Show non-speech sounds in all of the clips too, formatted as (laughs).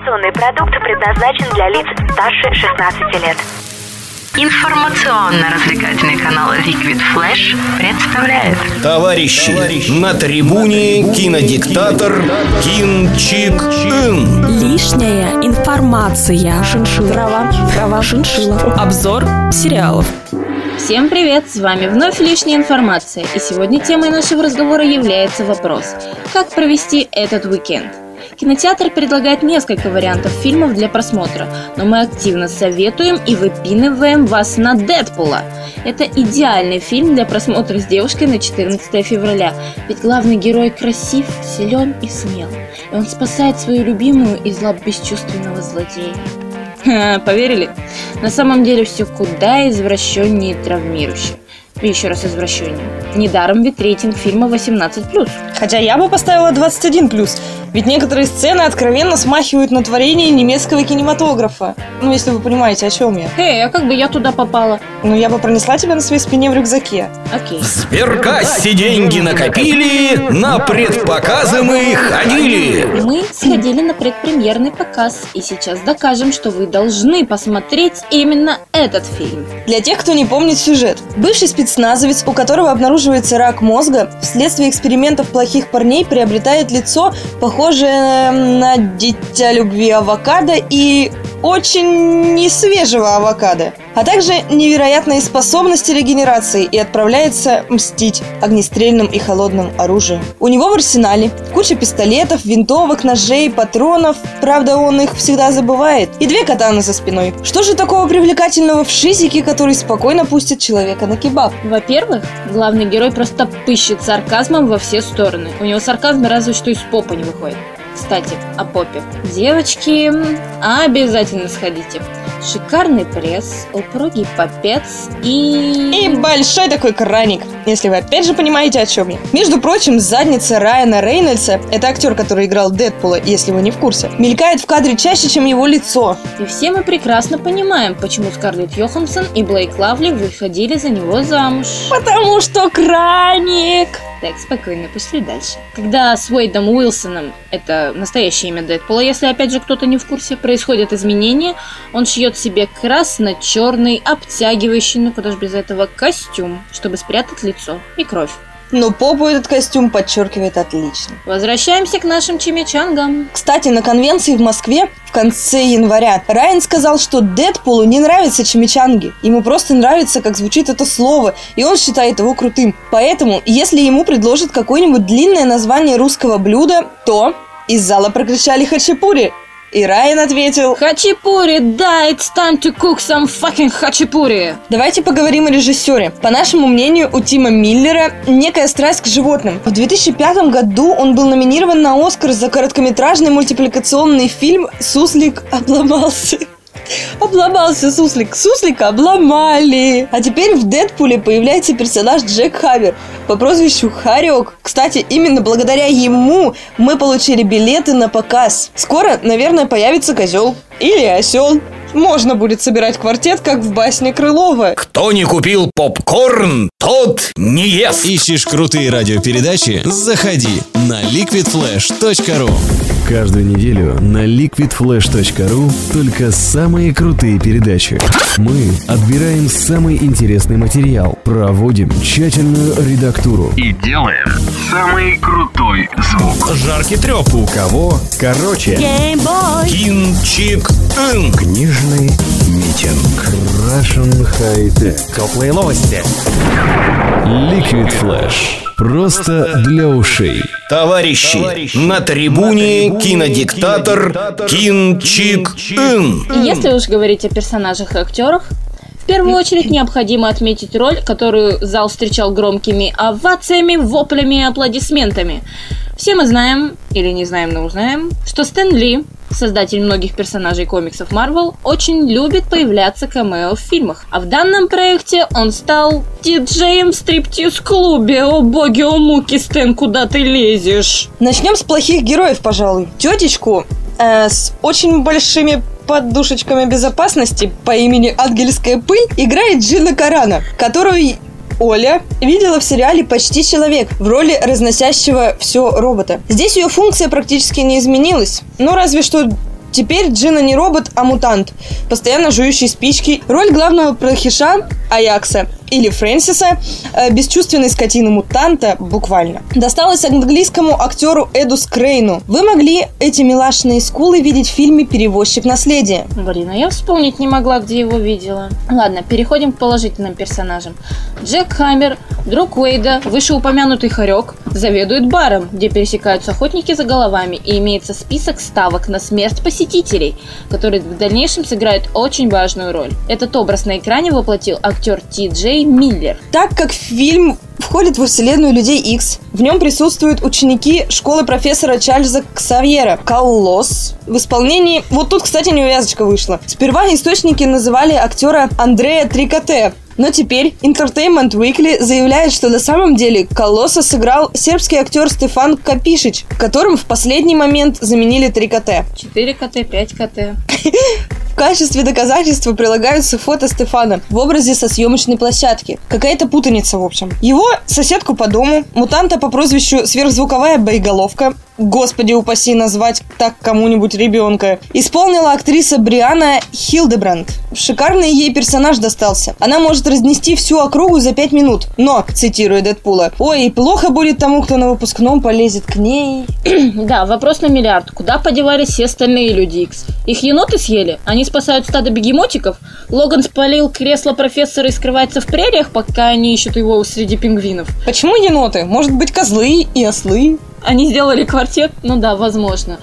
Информационный продукт предназначен для лиц старше 16 лет. Информационно-развлекательный канал Liquid Flash представляет Товарищи, на трибуне кинодиктатор Кин Чик Ин. Лишняя информация. Шиншилла. Трава. Трава. Шиншилла. Обзор сериалов. Всем привет! С вами вновь лишняя информация, и сегодня темой нашего разговора является вопрос «Как провести этот уикенд?». Кинотеатр предлагает несколько вариантов фильмов для просмотра, но мы активно советуем и выпинываем вас на Дэдпула. Это идеальный фильм для просмотра с девушкой на 14 февраля, ведь главный герой красив, силен и смел, и он спасает свою любимую из лап бесчувственного злодея. Ха, Поверили? На самом деле все куда извращеннее и травмирующе. И еще раз извращеннее. Недаром ведь рейтинг фильма 18+. Хотя я бы поставила 21+, ведь некоторые сцены откровенно смахивают на творение немецкого кинематографа. Ну, если вы понимаете, о чем я. Эй, а как бы я туда попала? Ну, я бы пронесла тебя на своей спине в рюкзаке. Окей. В сберкассе деньги накопили, на предпоказы мы ходили. Мы сходили на предпремьерный показ, и сейчас докажем, что вы должны посмотреть именно этот фильм. Для тех, кто не помнит сюжет. Бывший спецназовец, у которого обнаруживается рак мозга, вследствие экспериментов плохих парней приобретает лицо, похожее на дитя любви авокадо и очень несвежего авокадо, а также невероятные способности регенерации и отправляется мстить огнестрельным и холодным оружием. У него в арсенале куча пистолетов, винтовок, ножей, патронов, правда он их всегда забывает, и две катаны за спиной. Что же такого привлекательного в шизике, который спокойно пустит человека на кебаб? Во-первых, главный герой просто пыщет сарказмом во все стороны. У него сарказм разве что из попы не выходит. Кстати, о попе. Девочки, обязательно сходите. Шикарный пресс, упругий попец и... И большой такой краник, если вы опять же понимаете, о чем я. Между прочим, задница Райана Рейнольдса, это актер, который играл Дэдпула, если вы не в курсе, мелькает в кадре чаще, чем его лицо. И все мы прекрасно понимаем, почему Скарлетт Йоханссон и Блейк Лавли выходили за него замуж. Потому что краник! Так, спокойно, пошли дальше. Когда с Уэйдом Уилсоном, это настоящее имя Дэдпула, если опять же кто-то не в курсе, происходят изменения, он шьет себе красно-черный, обтягивающий, ну куда ж без этого, костюм, чтобы спрятать лицо и кровь. Но попу этот костюм подчеркивает отлично. Возвращаемся к нашим чимичангам. Кстати, на конвенции в Москве в конце января Райан сказал, что Дэдпулу не нравятся чимичанги. Ему просто нравится, как звучит это слово, и он считает его крутым. Поэтому, если ему предложат какое-нибудь длинное название русского блюда, то из зала прокричали хачапури. И Райан ответил, Хачапури, да, it's time to cook some fucking хачапури. Давайте поговорим о режиссере. По нашему мнению, у Тима Миллера некая страсть к животным. В 2005 году он был номинирован на Оскар за короткометражный мультипликационный фильм «Суслик обломался». Обломался суслик. Суслика обломали. А теперь в Дэдпуле появляется персонаж Джек Хавер по прозвищу Харек. Кстати, именно благодаря ему мы получили билеты на показ. Скоро, наверное, появится козел. Или осел. Можно будет собирать квартет, как в басне Крылова. Кто не купил попкорн, тот не ест. Ищешь крутые радиопередачи? Заходи на liquidflash.ru Каждую неделю на liquidflash.ru только самые крутые передачи. Мы отбираем самый интересный материал, проводим тщательную редактуру. и делаем самый крутой звук. Жаркий треп у кого? Короче. Кин Чик Ин. Книжный митинг. Russian High Tech. Теплые новости. Liquid Flash. Просто для ушей. Товарищи, на трибуне кинодиктатор Кин Чик Ин. Если уж говорить о персонажах и актерах, в первую очередь необходимо отметить роль, которую зал встречал громкими овациями, воплями и аплодисментами. Все мы знаем, или не знаем, но узнаем, что Стэн Ли, создатель многих персонажей комиксов Marvel, очень любит появляться камео в фильмах. А в данном проекте он стал диджеем в стриптиз-клубе. О боги, о муки, Стэн, куда ты лезешь? Начнем с плохих героев, пожалуй. Тетечку э, с очень большими подушечками безопасности по имени Ангельская пыль играет Джина Карана, которую Оля видела в сериале «Почти человек» в роли разносящего все робота. Здесь ее функция практически не изменилась. Ну, разве что Теперь Джина не робот, а мутант, постоянно жующий спички. Роль главного прохиша Аякса или Фрэнсиса, э, бесчувственной скотины мутанта, буквально, досталось английскому актеру Эду Скрейну. Вы могли эти милашные скулы видеть в фильме «Перевозчик наследия». Блин, а я вспомнить не могла, где его видела. Ладно, переходим к положительным персонажам. Джек Хаммер, друг Уэйда, вышеупомянутый хорек, заведует баром, где пересекаются охотники за головами, и имеется список ставок на смерть посетителей, которые в дальнейшем сыграют очень важную роль. Этот образ на экране воплотил актер Ти Джей Миллер. Так как фильм входит во вселенную Людей X. В нем присутствуют ученики школы профессора Чарльза Ксавьера Колосс в исполнении... Вот тут, кстати, неувязочка вышла. Сперва источники называли актера Андрея Трикоте, но теперь Entertainment Weekly заявляет, что на самом деле Колосса сыграл сербский актер Стефан Капишич, которым в последний момент заменили 3 КТ. 4 КТ, 5 КТ. Качестве доказательства прилагаются фото Стефана в образе со съемочной площадки. Какая-то путаница, в общем. Его соседку по дому, мутанта по прозвищу Сверхзвуковая боеголовка, господи упаси назвать так кому-нибудь ребенка, исполнила актриса Бриана Хилдебранд. Шикарный ей персонаж достался. Она может разнести всю округу за пять минут. Но, цитируя Дэдпула, «Ой, плохо будет тому, кто на выпускном полезет к ней». (clears throat) да, вопрос на миллиард. Куда подевались все остальные Люди Икс? Их еноты съели? Они спасают стадо бегемотиков? Логан спалил кресло профессора и скрывается в прериях, пока они ищут его среди пингвинов? Почему еноты? Может быть, козлы и ослы? Они сделали квартет? Ну да, возможно.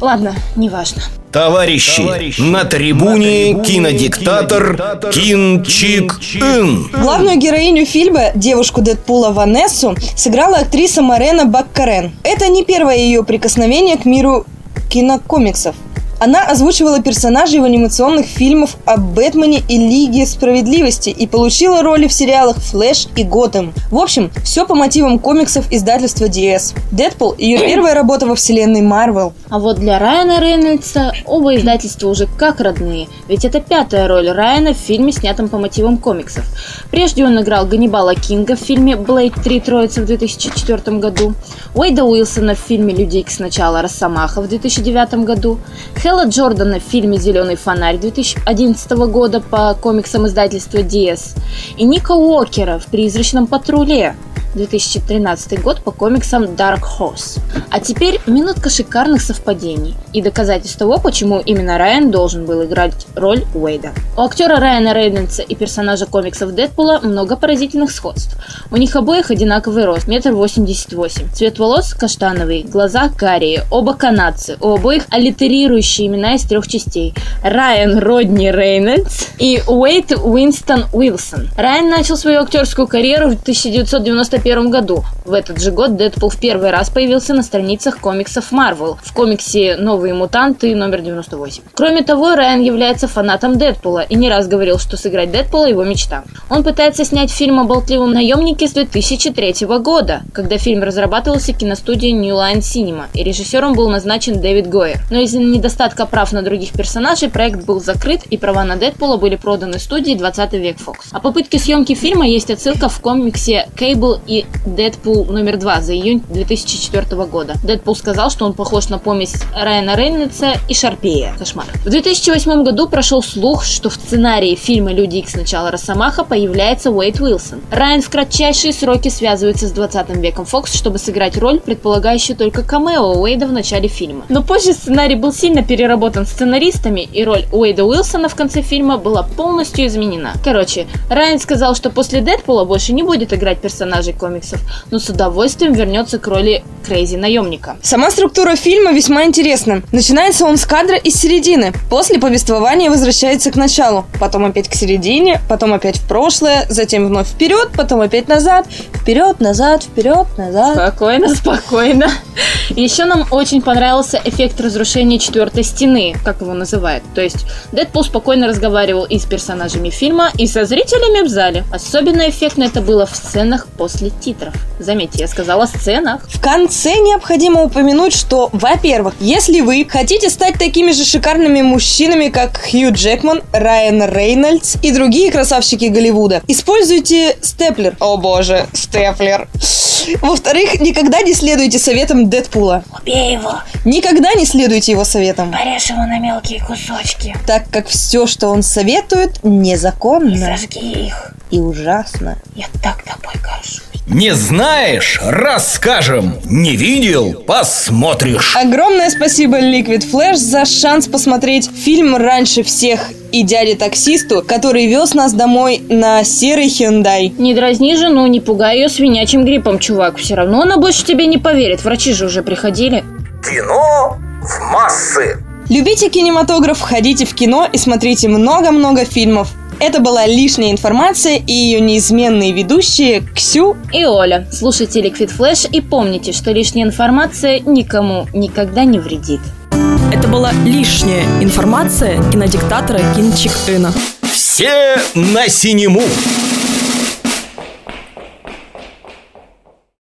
Ладно, неважно. Товарищи, Товарищи на трибуне, на трибуне кинодиктатор Кин Чик Ин. Главную героиню фильма, девушку Дэдпула Ванессу, сыграла актриса Марена Баккарен. Это не первое ее прикосновение к миру кинокомиксов. Она озвучивала персонажей в анимационных фильмах о Бэтмене и Лиге Справедливости и получила роли в сериалах «Флэш» и «Готэм». В общем, все по мотивам комиксов издательства DS. «Дэдпул» — ее (clears throat) первая работа во вселенной Марвел. А вот для Райана Рейнольдса оба издательства уже как родные, ведь это пятая роль Райана в фильме, снятом по мотивам комиксов. Прежде он играл Ганнибала Кинга в фильме «Блейд 3. Троица» в 2004 году, Уэйда Уилсона в фильме «Люди Икс. Начало. Росомаха» в 2009 году, Хэлла Джордана в фильме «Зеленый фонарь» 2011 года по комиксам издательства DS и Ника Уокера в «Призрачном патруле» 2013 год по комиксам Dark Horse. А теперь минутка шикарных совпадений и доказательств того, почему именно Райан должен был играть роль Уэйда. У актера Райана Рейнольдса и персонажа комиксов Дэдпула много поразительных сходств. У них обоих одинаковый рост, метр восемьдесят восемь. Цвет волос каштановый, глаза карие, оба канадцы, у обоих аллитерирующие имена из трех частей. Райан Родни Рейнольдс и Уэйд Уинстон Уилсон. Райан начал свою актерскую карьеру в 1990 1991 году. В этот же год Дэдпул в первый раз появился на страницах комиксов Marvel в комиксе «Новые мутанты» номер 98. Кроме того, Райан является фанатом Дэдпула и не раз говорил, что сыграть Дэдпула – его мечта. Он пытается снять фильм о болтливом наемнике с 2003 года, когда фильм разрабатывался киностудией New Line Cinema, и режиссером был назначен Дэвид Гойер. Но из-за недостатка прав на других персонажей проект был закрыт, и права на Дэдпула были проданы студии 20 век Fox. О попытке съемки фильма есть отсылка в комиксе Cable и Дэдпул номер два за июнь 2004 года. Дэдпул сказал, что он похож на помесь Райана Рейнольдса и Шарпея. Кошмар. В 2008 году прошел слух, что в сценарии фильма «Люди Икс. Начало Росомаха» появляется Уэйд Уилсон. Райан в кратчайшие сроки связывается с 20 веком Фокс, чтобы сыграть роль, предполагающую только камео Уэйда в начале фильма. Но позже сценарий был сильно переработан сценаристами, и роль Уэйда Уилсона в конце фильма была полностью изменена. Короче, Райан сказал, что после Дэдпула больше не будет играть персонажей комиксов, но с удовольствием вернется к роли Крейзи наемника. Сама структура фильма весьма интересна. Начинается он с кадра из середины. После повествования возвращается к началу, потом опять к середине, потом опять в прошлое, затем вновь вперед, потом опять назад, вперед, назад, вперед, назад. Спокойно, спокойно. (laughs) Еще нам очень понравился эффект разрушения четвертой стены, как его называют. То есть Дэдпул спокойно разговаривал и с персонажами фильма, и со зрителями в зале. Особенно эффектно это было в сценах после после титров. Заметьте, я сказала сценах. В конце необходимо упомянуть, что, во-первых, если вы хотите стать такими же шикарными мужчинами, как Хью Джекман, Райан Рейнольдс и другие красавчики Голливуда, используйте степлер. О боже, степлер. Во-вторых, никогда не следуйте советам Дэдпула. Убей его, Никогда не следуйте его советам, порежь его на мелкие кусочки, так как все, что он советует, незаконно зажги их. и ужасно. Я так тобой горжусь. Не знаешь? Расскажем. Не видел? Посмотришь. Огромное спасибо Liquid Flash за шанс посмотреть фильм раньше всех и дяде таксисту, который вез нас домой на серый Hyundai. Не дразни жену, не пугай ее свинячим гриппом, чувак. Все равно она больше тебе не поверит. Врачи же уже приходили. Кино в массы. Любите кинематограф, ходите в кино и смотрите много-много фильмов. Это была лишняя информация и ее неизменные ведущие Ксю И Оля, слушайте Liquid Flash и помните, что лишняя информация никому никогда не вредит. Это была лишняя информация кинодиктатора Кинчик Ына. Все на синему.